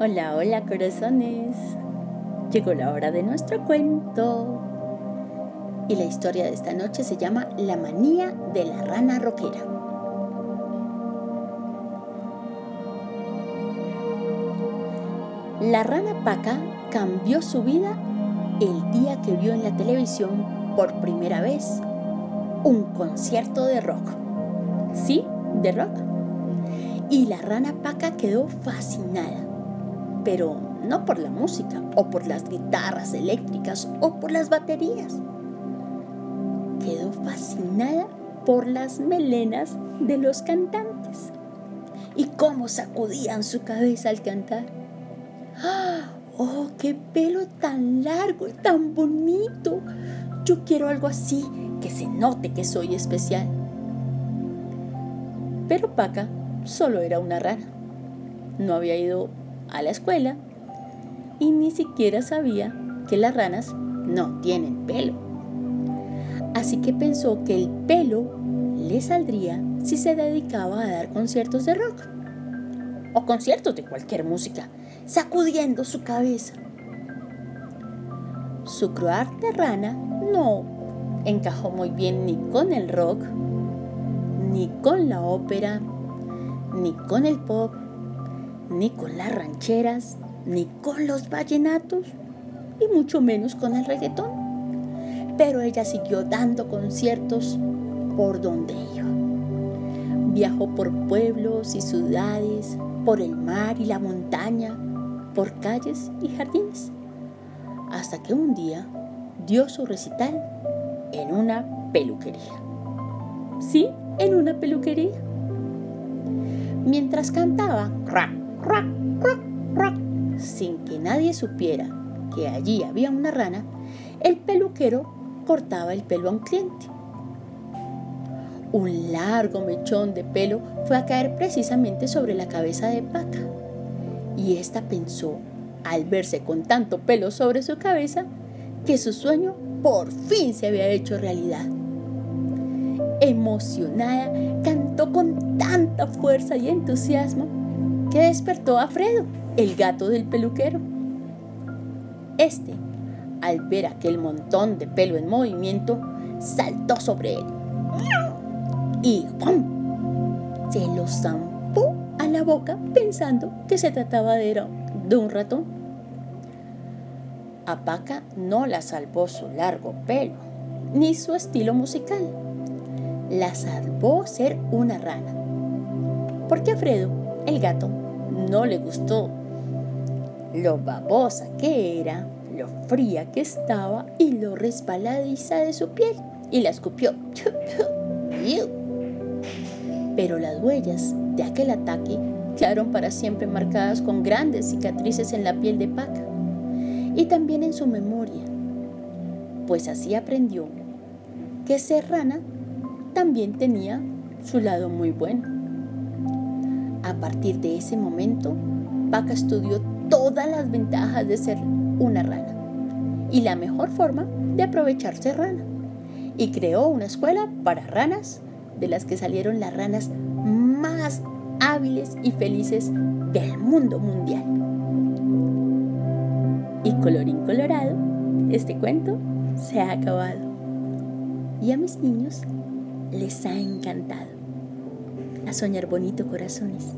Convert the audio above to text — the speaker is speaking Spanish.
Hola, hola corazones. Llegó la hora de nuestro cuento. Y la historia de esta noche se llama La manía de la rana roquera. La rana Paca cambió su vida el día que vio en la televisión por primera vez un concierto de rock. Sí, de rock. Y la rana Paca quedó fascinada pero no por la música o por las guitarras eléctricas o por las baterías. Quedó fascinada por las melenas de los cantantes y cómo sacudían su cabeza al cantar. ¡Ah! ¡Oh, qué pelo tan largo y tan bonito! Yo quiero algo así, que se note que soy especial. Pero Paca solo era una rana. No había ido a la escuela y ni siquiera sabía que las ranas no tienen pelo. Así que pensó que el pelo le saldría si se dedicaba a dar conciertos de rock o conciertos de cualquier música, sacudiendo su cabeza. Su croar de rana no encajó muy bien ni con el rock, ni con la ópera, ni con el pop, ni con las rancheras, ni con los vallenatos, y mucho menos con el reggaetón. Pero ella siguió dando conciertos por donde iba. Viajó por pueblos y ciudades, por el mar y la montaña, por calles y jardines, hasta que un día dio su recital en una peluquería. Sí, en una peluquería. Mientras cantaba, ¡crack! Sin que nadie supiera que allí había una rana, el peluquero cortaba el pelo a un cliente. Un largo mechón de pelo fue a caer precisamente sobre la cabeza de Paca. Y ésta pensó, al verse con tanto pelo sobre su cabeza, que su sueño por fin se había hecho realidad. Emocionada, cantó con tanta fuerza y entusiasmo despertó a Fredo, el gato del peluquero. Este, al ver aquel montón de pelo en movimiento, saltó sobre él y ¡pum! se lo zampó a la boca pensando que se trataba de, de un ratón. A Paca no la salvó su largo pelo, ni su estilo musical. La salvó ser una rana. Porque a Fredo, el gato, no le gustó lo babosa que era, lo fría que estaba y lo resbaladiza de su piel. Y la escupió. Pero las huellas de aquel ataque quedaron para siempre marcadas con grandes cicatrices en la piel de Paca y también en su memoria, pues así aprendió que Serrana también tenía su lado muy bueno. A partir de ese momento, Paca estudió todas las ventajas de ser una rana y la mejor forma de aprovecharse rana. Y creó una escuela para ranas, de las que salieron las ranas más hábiles y felices del mundo mundial. Y colorín colorado, este cuento se ha acabado. Y a mis niños les ha encantado a soñar bonito corazones.